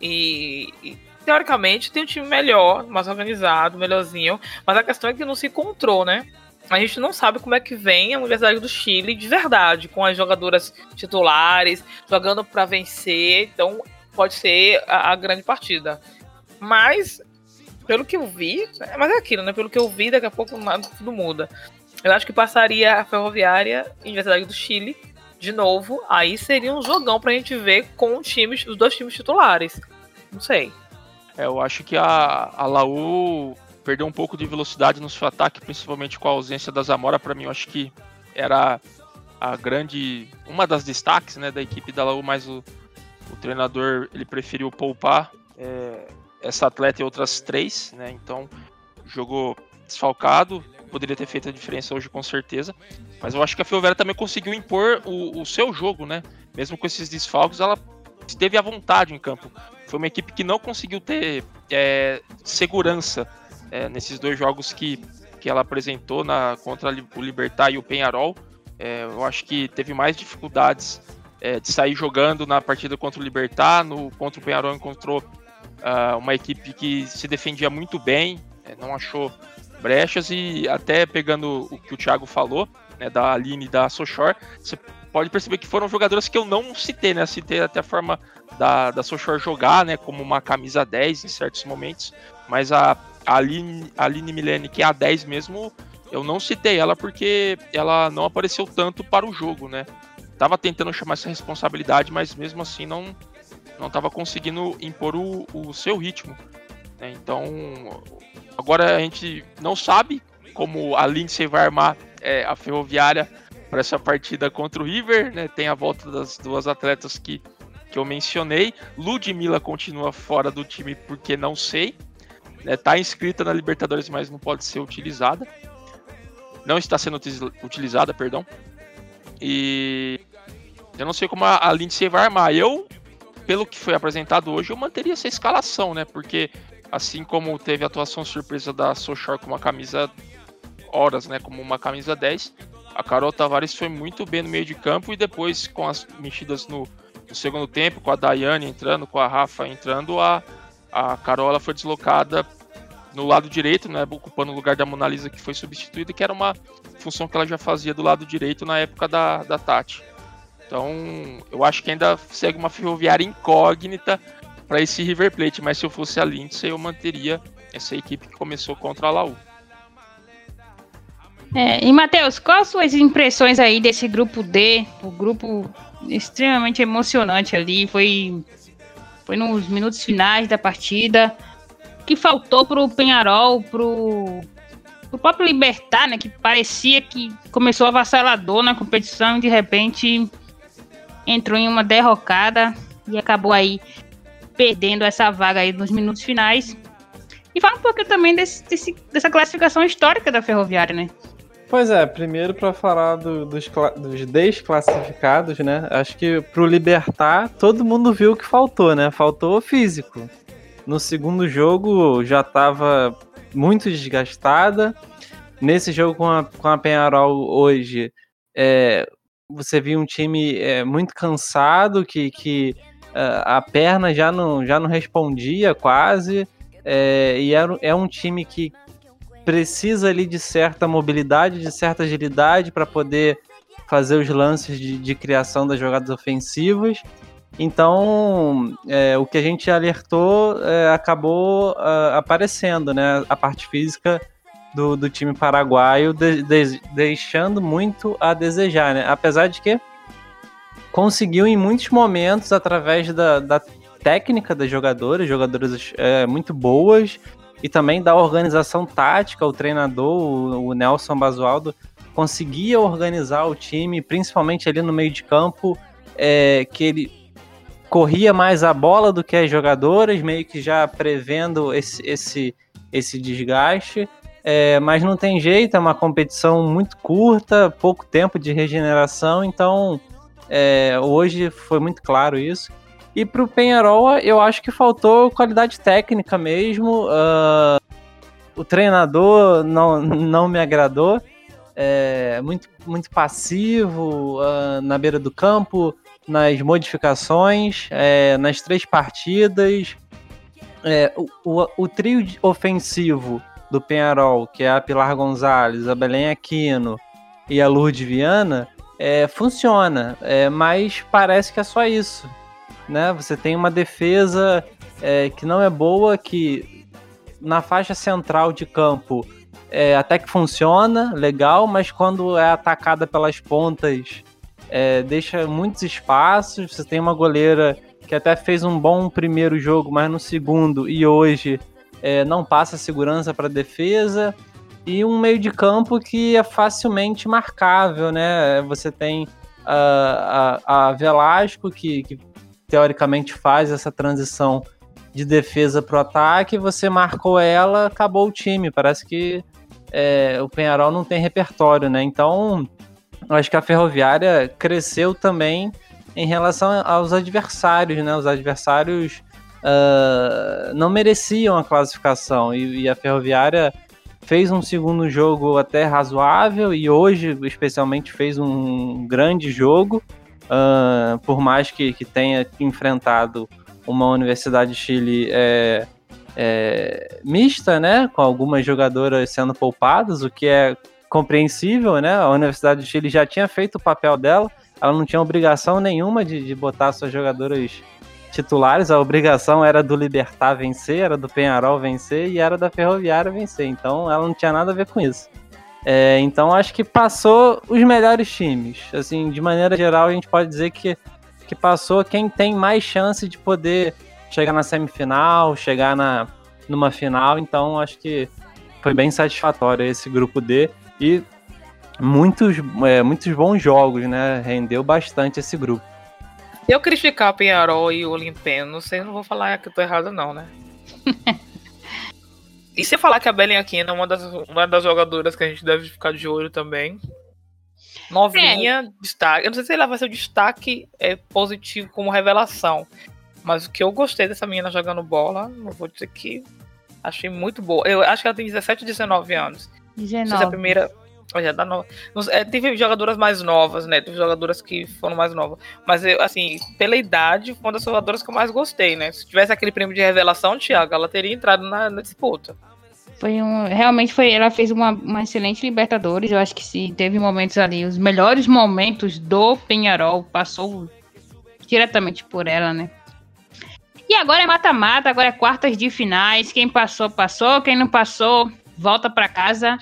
e, e, teoricamente tem um time melhor, mais organizado, melhorzinho, mas a questão é que não se encontrou, né? A gente não sabe como é que vem a Universidade do Chile de verdade, com as jogadoras titulares, jogando para vencer. Então, pode ser a, a, grande partida. Mas, pelo que eu vi, mas é aquilo, né? Pelo que eu vi, daqui a pouco tudo muda. Eu acho que passaria a Ferroviária e Universidade do Chile de novo. Aí seria um jogão pra gente ver com times, os dois times titulares. Não sei. É, eu acho que a, a Laú perdeu um pouco de velocidade no seu ataque, principalmente com a ausência da Zamora. Para mim, eu acho que era a grande. uma das destaques né, da equipe da Laú, mas o, o treinador ele preferiu poupar é, essa atleta e outras três, né? Então jogou desfalcado, poderia ter feito a diferença hoje com certeza. Mas eu acho que a Ferroviária também conseguiu impor o, o, seu jogo, né? Mesmo com esses desfalques, ela esteve à vontade em campo. Foi uma equipe que não conseguiu ter é, segurança é, nesses dois jogos que, que ela apresentou na, contra o Libertar e o Penharol. É, eu acho que teve mais dificuldades é, de sair jogando na partida contra o Libertar, no, contra o Penharol encontrou uh, uma equipe que se defendia muito bem, é, não achou brechas e até pegando o que o Thiago falou, né, da Aline e da Sochor, você pode perceber que foram jogadoras que eu não citei, né? Citei até a forma da, da Sochor jogar, né? Como uma camisa 10 em certos momentos, mas a, a Aline, a Aline Milene, que é a 10 mesmo, eu não citei ela porque ela não apareceu tanto para o jogo, né? estava tentando chamar essa responsabilidade, mas mesmo assim não não estava conseguindo impor o, o seu ritmo. Né? Então, agora a gente não sabe como a Lindsay vai armar é, a Ferroviária para essa partida contra o River. Né? Tem a volta das duas atletas que, que eu mencionei. Ludmilla continua fora do time porque não sei. Está né? inscrita na Libertadores, mas não pode ser utilizada. Não está sendo utilizada, perdão. E eu não sei como a Lindsay vai armar. Eu, pelo que foi apresentado hoje, eu manteria essa escalação, né? Porque assim como teve a atuação surpresa da Sochar com uma camisa horas, né? Como uma camisa 10, a Carol Tavares foi muito bem no meio de campo e depois com as mexidas no, no segundo tempo, com a Daiane entrando, com a Rafa entrando, a, a Carol ela foi deslocada no lado direito, né, ocupando o lugar da Mona Lisa que foi substituída, que era uma função que ela já fazia do lado direito na época da, da Tati. Então, eu acho que ainda segue uma ferroviária incógnita para esse River Plate, mas se eu fosse a Lindsay, eu manteria essa equipe que começou contra a Laú. É, e Matheus, quais suas impressões aí desse grupo D? O grupo extremamente emocionante ali, foi, foi nos minutos finais da partida. O que faltou pro Penharol, pro, pro próprio Libertar, né? Que parecia que começou avassalador na competição e de repente entrou em uma derrocada e acabou aí perdendo essa vaga aí nos minutos finais. E fala um pouquinho também desse, desse, dessa classificação histórica da Ferroviária, né? Pois é, primeiro para falar do, dos, dos desclassificados, né? Acho que pro Libertar, todo mundo viu o que faltou, né? Faltou físico. No segundo jogo já estava muito desgastada. Nesse jogo com a, com a Penharol hoje, é, você viu um time é, muito cansado, que, que uh, a perna já não, já não respondia quase. É, e era, é um time que precisa ali de certa mobilidade, de certa agilidade para poder fazer os lances de, de, criação das jogadas ofensivas. Então, é, o que a gente alertou é, acabou uh, aparecendo, né? A parte física do, do time paraguaio de, de, deixando muito a desejar, né? Apesar de que conseguiu em muitos momentos, através da, da técnica das jogadoras, jogadoras é, muito boas, e também da organização tática, o treinador, o, o Nelson Basualdo, conseguia organizar o time, principalmente ali no meio de campo, é, que ele corria mais a bola do que as jogadoras, meio que já prevendo esse, esse, esse desgaste. É, mas não tem jeito, é uma competição muito curta, pouco tempo de regeneração, então é, hoje foi muito claro isso. E para o Penharol, eu acho que faltou qualidade técnica mesmo. Uh, o treinador não, não me agradou. É, muito, muito passivo uh, na beira do campo, nas modificações, é, nas três partidas. É, o, o, o, trio ofensivo do Penharol, que é a Pilar Gonzalez, a Belém Aquino e a Lourdes Viana, é, funciona, é, mas parece que é só isso. Né? Você tem uma defesa é, que não é boa, que na faixa central de campo é, até que funciona, legal, mas quando é atacada pelas pontas é, deixa muitos espaços. Você tem uma goleira que até fez um bom primeiro jogo, mas no segundo e hoje é, não passa segurança para defesa, e um meio de campo que é facilmente marcável, né? Você tem a, a, a Velasco, que, que teoricamente faz essa transição de defesa para o ataque, você marcou ela, acabou o time. Parece que é, o Penharol não tem repertório, né? Então, eu acho que a Ferroviária cresceu também em relação aos adversários, né? Os adversários uh, não mereciam a classificação e, e, a Ferroviária fez um segundo jogo até razoável e hoje, especialmente, fez um grande jogo. Uh, por mais que, que tenha enfrentado uma Universidade de Chile é, é, mista, né, com algumas jogadoras sendo poupadas, o que é compreensível, né? A Universidade de Chile já tinha feito o papel dela, ela não tinha obrigação nenhuma de, de botar suas jogadoras titulares, a obrigação era do Libertar vencer, era do Penharol vencer e era da Ferroviária vencer. Então ela não tinha nada a ver com isso. É, então acho que passou os melhores times. Assim, de maneira geral, a gente pode dizer que, que passou quem tem mais chance de poder chegar na semifinal, chegar na, numa final. Então acho que foi bem satisfatório esse grupo D e muitos, é, muitos bons jogos, né? Rendeu bastante esse grupo. Eu criticar Penharol e o Olimpeno, não sei, não vou falar que eu tô errado, não, né? <laughs> e se falar que a Belen Aquino é uma das, uma das jogadoras que a gente deve ficar de olho também. Novinha, é. destaque. Eu não sei se ela vai ser o destaque é, positivo como revelação. Mas o que eu gostei dessa menina jogando bola, não vou dizer que achei muito boa. Eu acho que ela tem 17, 19 anos. 19. Não sei se é a primeira. No... é, teve jogadoras mais novas, né? Teve jogadoras que foram mais novas. Mas, eu, assim, pela idade, foi uma das jogadoras que eu mais gostei, né? Se tivesse aquele prêmio de revelação, Thiago, ela teria entrado na, na disputa. Foi um. Realmente foi. Ela fez uma, uma excelente Libertadores. Eu acho que se teve momentos ali, os melhores momentos do Penharol passou diretamente por ela, né? E agora é mata-mata, agora é quartas de finais. Quem passou, passou. Quem não passou, volta para casa.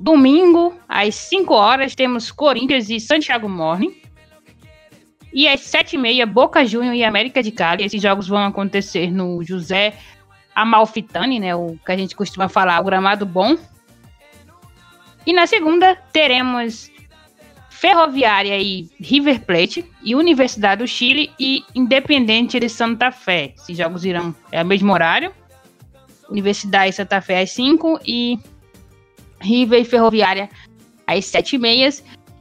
Domingo, às 5 horas, temos Corinthians e Santiago Morning. E às 7h30, Boca Juniors e América de Cali. Esses jogos vão acontecer no José Amalfitani, né? O que a gente costuma falar, o gramado bom. E na segunda, teremos Ferroviária e River Plate, e Universidade do Chile e Independente de Santa Fé. Esses jogos irão é o mesmo horário. Universidade Santa Fé às 5 e River e Ferroviária às 7 e meia.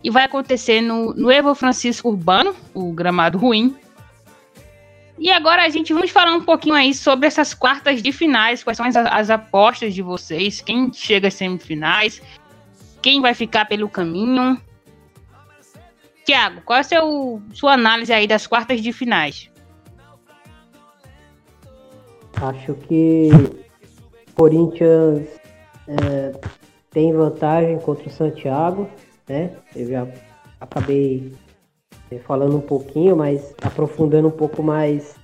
E vai acontecer no, Evo Francisco Urbano, o gramado ruim. E agora a gente vamos falar um pouquinho aí sobre essas quartas de finais, quais são as, as apostas de vocês, quem chega às semifinais, quem vai ficar pelo caminho. Tiago, qual é a sua análise aí das quartas de finais? Acho que Corinthians é, tem vantagem contra o Santiago, né? Eu já acabei é, falando um pouquinho, mas aprofundando um pouco mais.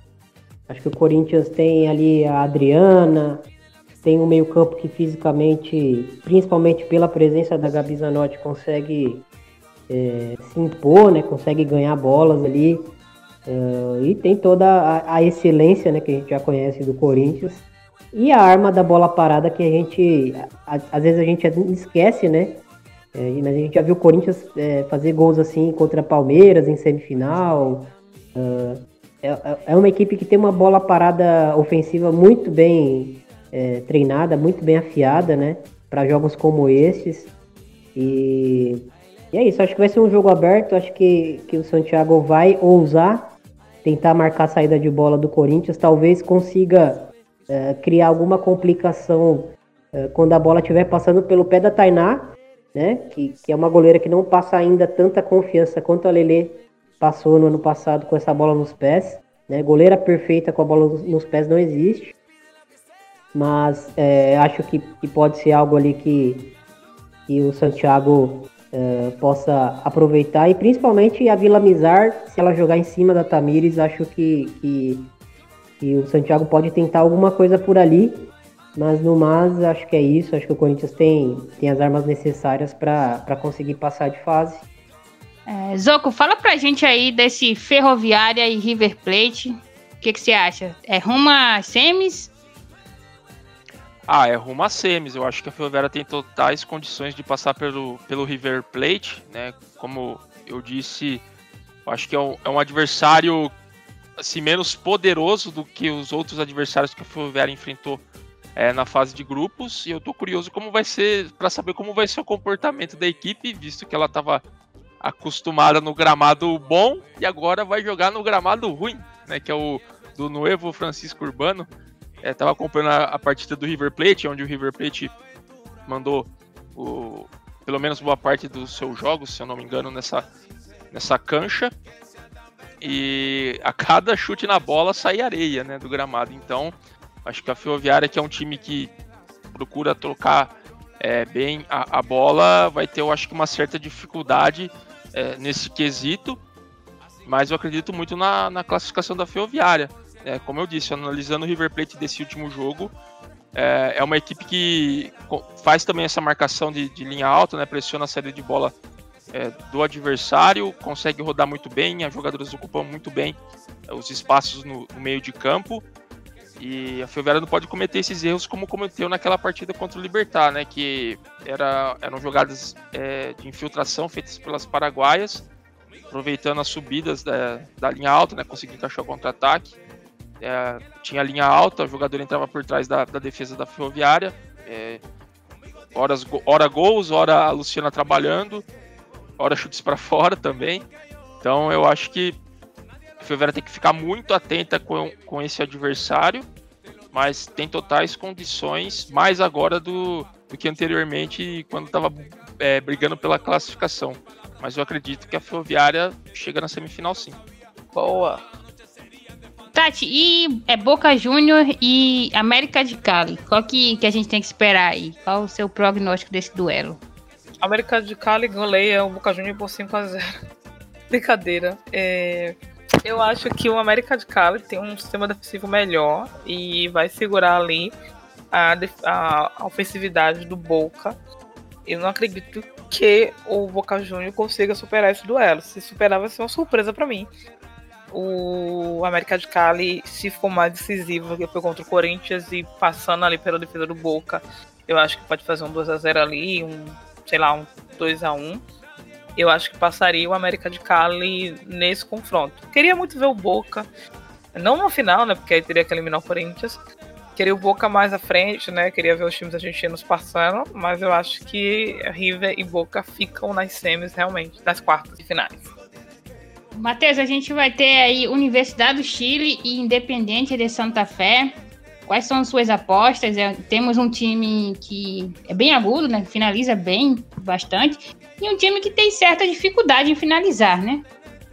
Acho que o Corinthians tem ali a Adriana, tem um meio-campo que fisicamente, principalmente pela presença da Gabi Zanotti, consegue é, se impor, né? Consegue ganhar bolas ali. Uh, e tem toda a, a, excelência né, que a gente já conhece do Corinthians. E a arma da bola parada que a gente, a, às vezes a gente esquece, né? É, mas a gente já viu o Corinthians é, fazer gols assim contra Palmeiras em semifinal. Uh, é, é, uma equipe que tem uma bola parada ofensiva muito bem é, treinada, muito bem afiada, né? Para jogos como esses. E, e é isso, acho que vai ser um jogo aberto. Acho que, que o Santiago vai ousar tentar marcar a saída de bola do Corinthians. Talvez consiga é, criar alguma complicação é, quando a bola estiver passando pelo pé da Tainá né? Que, que é uma goleira que não passa ainda tanta confiança quanto a Lele passou no ano passado com essa bola nos pés. Né? Goleira perfeita com a bola nos pés não existe. Mas é, acho que, que pode ser algo ali que, que o Santiago é, possa aproveitar. E principalmente a Vila Mizar, se ela jogar em cima da Tamires, acho que, que, que o Santiago pode tentar alguma coisa por ali mas no mais, acho que é isso. Acho que o Corinthians tem, tem as armas necessárias para conseguir passar de fase. É, Zoco, fala pra gente aí desse Ferroviária e River Plate. O que, que você acha? É rumo a semis? Ah, é rumo a semis. Eu acho que a Ferroviária tem totais condições de passar pelo, pelo River Plate, né? Como eu disse, eu acho que é um, é um adversário assim, menos poderoso do que os outros adversários que a Ferroviária enfrentou é, na fase de grupos e eu tô curioso como vai ser para saber como vai ser o comportamento da equipe, visto que ela estava acostumada no gramado bom e agora vai jogar no gramado ruim, né, que é o do Nuevo Francisco Urbano. É, tava acompanhando a, a, partida do River Plate, onde o River Plate mandou o, pelo menos boa parte dos seus jogos, se eu não me engano, nessa, nessa cancha. E a cada chute na bola sai areia né, do gramado. Então Acho que a Ferroviária, que é um time que procura trocar é, bem a, a, bola, vai ter, eu acho que, uma certa dificuldade é, nesse quesito. Mas eu acredito muito na, na classificação da Ferroviária. É, como eu disse, analisando o River Plate desse último jogo, é, é uma equipe que faz também essa marcação de, de linha alta, né, pressiona a saída de bola é, do adversário, consegue rodar muito bem, as jogadoras ocupam muito bem é, os espaços no, no meio de campo e a Ferroviária não pode cometer esses erros como cometeu naquela partida contra o Libertar, né? Que era, eram jogadas é, de infiltração feitas pelas paraguaias, aproveitando as subidas da, da linha alta, né? Conseguindo encaixar o contra-ataque. É, tinha a linha alta, o jogador entrava por trás da, da defesa da Ferroviária. É, horas, hora gols, hora a Luciana trabalhando, hora chutes para fora também. Então eu acho que a Ferroviária tem que ficar muito atenta com, com esse adversário, mas tem totais condições, mais agora do, do que anteriormente, quando estava é, brigando pela classificação. Mas eu acredito que a Ferroviária chega na semifinal sim. Boa! Tati, e é Boca Júnior e América de Cali. Qual que, que a gente tem que esperar aí? Qual o seu prognóstico desse duelo? América de Cali goleia o Boca Júnior por 5x0. <laughs> Brincadeira. É, eu acho que o América de Cali tem um sistema defensivo melhor e vai segurar ali a, a, ofensividade do Boca. Eu não acredito que o Boca Júnior consiga superar esse duelo. Se superar, vai ser uma surpresa para mim. O América de Cali, se for mais decisivo que foi contra o Corinthians e passando ali pela defesa do Boca, eu acho que pode fazer um 2x0 ali, um, sei lá, um 2x1 eu acho que passaria o América de Cali nesse confronto. Queria muito ver o Boca, não no final, né? Porque aí teria que eliminar o Corinthians. Queria o Boca mais à frente, né? Queria ver os times argentinos passando, mas eu acho que River e Boca ficam nas semis realmente, nas quartas de finais. Matheus, a gente vai ter aí Universidade do Chile e Independente de Santa Fé. Quais são as suas apostas? É, temos um time que é bem agudo, né? Finaliza bem, bastante. E um time que tem certa dificuldade em finalizar, né?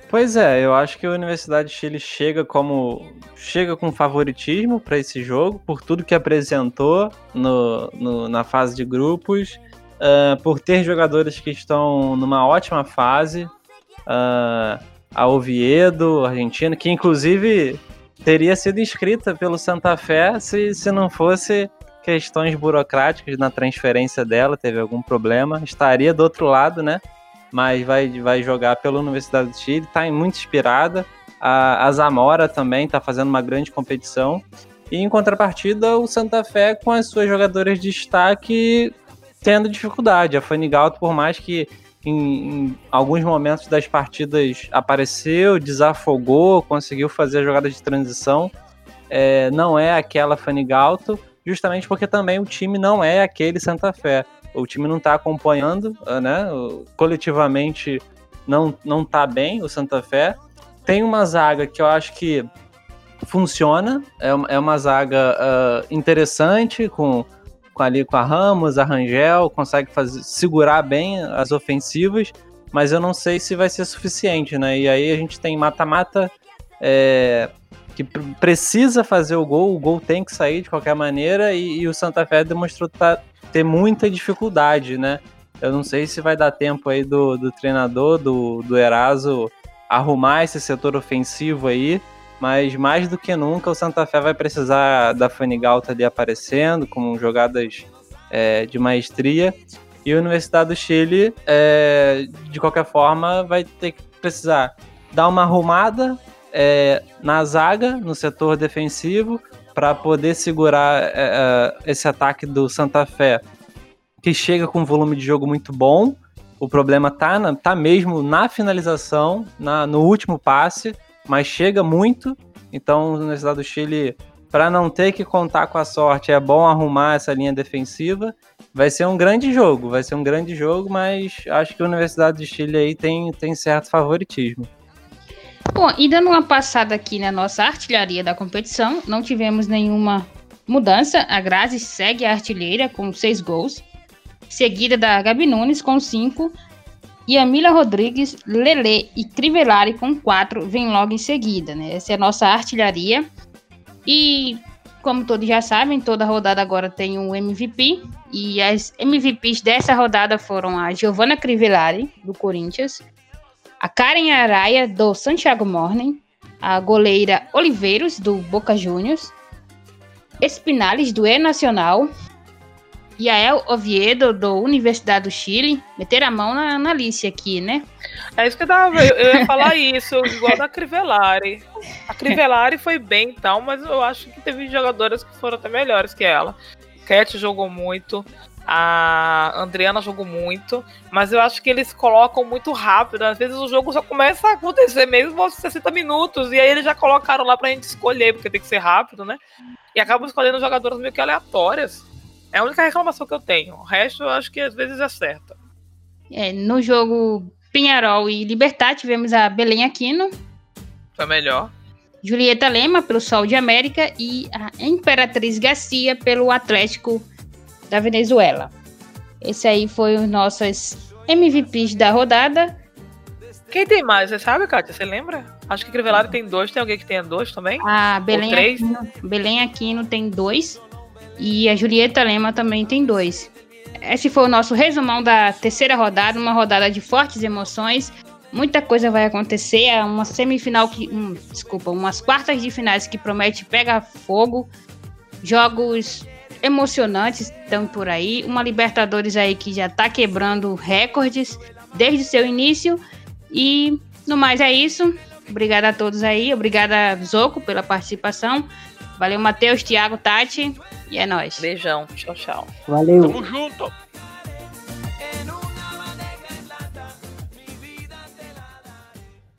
Pois é, eu acho que a Universidade de Chile chega como chega com favoritismo para esse jogo por tudo que apresentou no, no na fase de grupos, uh, por ter jogadores que estão numa ótima fase, uh, a Oviedo, Argentina, que inclusive teria sido inscrita pelo Santa Fé se, se não fosse questões burocráticas na transferência dela, teve algum problema, estaria do outro lado, né? mas vai, vai jogar pela Universidade do Chile, está muito inspirada. A, a Zamora também está fazendo uma grande competição. E em contrapartida, o Santa Fé com as suas jogadoras de destaque tendo dificuldade. A Fanny Galto, por mais que em, em, alguns momentos das partidas apareceu, desafogou, conseguiu fazer a jogada de transição, é, não é aquela Fanny Galto, justamente porque também o time não é aquele Santa Fé o time não está acompanhando, ah, né? Coletivamente não, não tá bem o Santa Fé. Tem uma zaga que eu acho que funciona, é, é uma zaga uh, interessante, com, com ali com a Ramos, a Rangel, consegue fazer, segurar bem as ofensivas, mas eu não sei se vai ser suficiente, né? E aí a gente tem mata-mata é, que precisa fazer o gol, o gol tem que sair de qualquer maneira, e, e o Santa Fé demonstrou tá, ter muita dificuldade, né? Eu não sei se vai dar tempo aí do, do treinador, do, do Eraso, arrumar esse setor ofensivo aí, mas mais do que nunca o Santa Fé vai precisar da Fanny Galta ali aparecendo, com jogadas é, de maestria. E a Universidade do Chile, é, de qualquer forma, vai ter que precisar dar uma arrumada é, na zaga, no setor defensivo, para poder segurar é, é, esse ataque do Santa Fé, que chega com um volume de jogo muito bom. O problema tá, na, tá mesmo na finalização, na, no último passe, mas chega muito. Então, o Universidade do Chile, para não ter que contar com a sorte, é bom arrumar essa linha defensiva. Vai ser um grande jogo, vai ser um grande jogo, mas acho que a Universidade do Chile aí tem, tem certo favoritismo. Bom, e dando uma passada aqui na nossa artilharia da competição, não tivemos nenhuma mudança. A Grazi segue a artilheira com seis gols, seguida da Gabi Nunes com cinco, e a Mila Rodrigues, Lele e Crivellari com quatro vem logo em seguida, né? Essa é a nossa artilharia. E como todos já sabem, toda rodada agora tem um MVP. E as MVPs dessa rodada foram a Giovanna Crivellari, do Corinthians, a Karen Araia, do Santiago Morning, a goleira Oliveiros, do Boca Juniors, Espinales, do E Nacional, Yael Oviedo, do Universidade do Chile, meter a mão na, na Alice aqui, né? É isso que eu, tava, eu, ia falar <laughs> isso, igual da Crivellari. A Crivellari foi bem e tal, mas eu acho que teve jogadoras que foram até melhores que ela. Cat jogou muito, a Adriana jogou muito, mas eu acho que eles colocam muito rápido. Às vezes o jogo só começa a acontecer mesmo aos 60 minutos, e aí eles já colocaram lá pra gente escolher, porque tem que ser rápido, né? E acabam escolhendo jogadoras meio que aleatórias. É a única reclamação que eu tenho. O resto eu acho que às vezes é certo. É, no jogo Pinharol e Libertar tivemos a Belém Aquino. Foi melhor. Julieta Lema pelo Sol de América e a Imperatriz Garcia pelo Atlético da Venezuela. Esse aí foi os nossos MVPs da rodada. Quem tem mais? Você sabe, Kátia? Você lembra? Acho que Crivellari tem dois. Tem alguém que tenha dois também? A Belém Aquino, Belém Aquino tem dois. E a Julieta Lema também tem dois. Esse foi o nosso resumão da terceira rodada, uma rodada de fortes emoções. Muita coisa vai acontecer. É uma semifinal que. Hum, desculpa, umas quartas de finais que promete pegar fogo. Jogos emocionantes estão por aí. Uma Libertadores aí que já está quebrando recordes desde o seu início. E no mais é isso. Obrigada a todos aí. Obrigada, Zoco, pela participação. Valeu, Matheus, Thiago, Tati. E é nóis. Beijão. Tchau, tchau. Valeu. Tamo junto.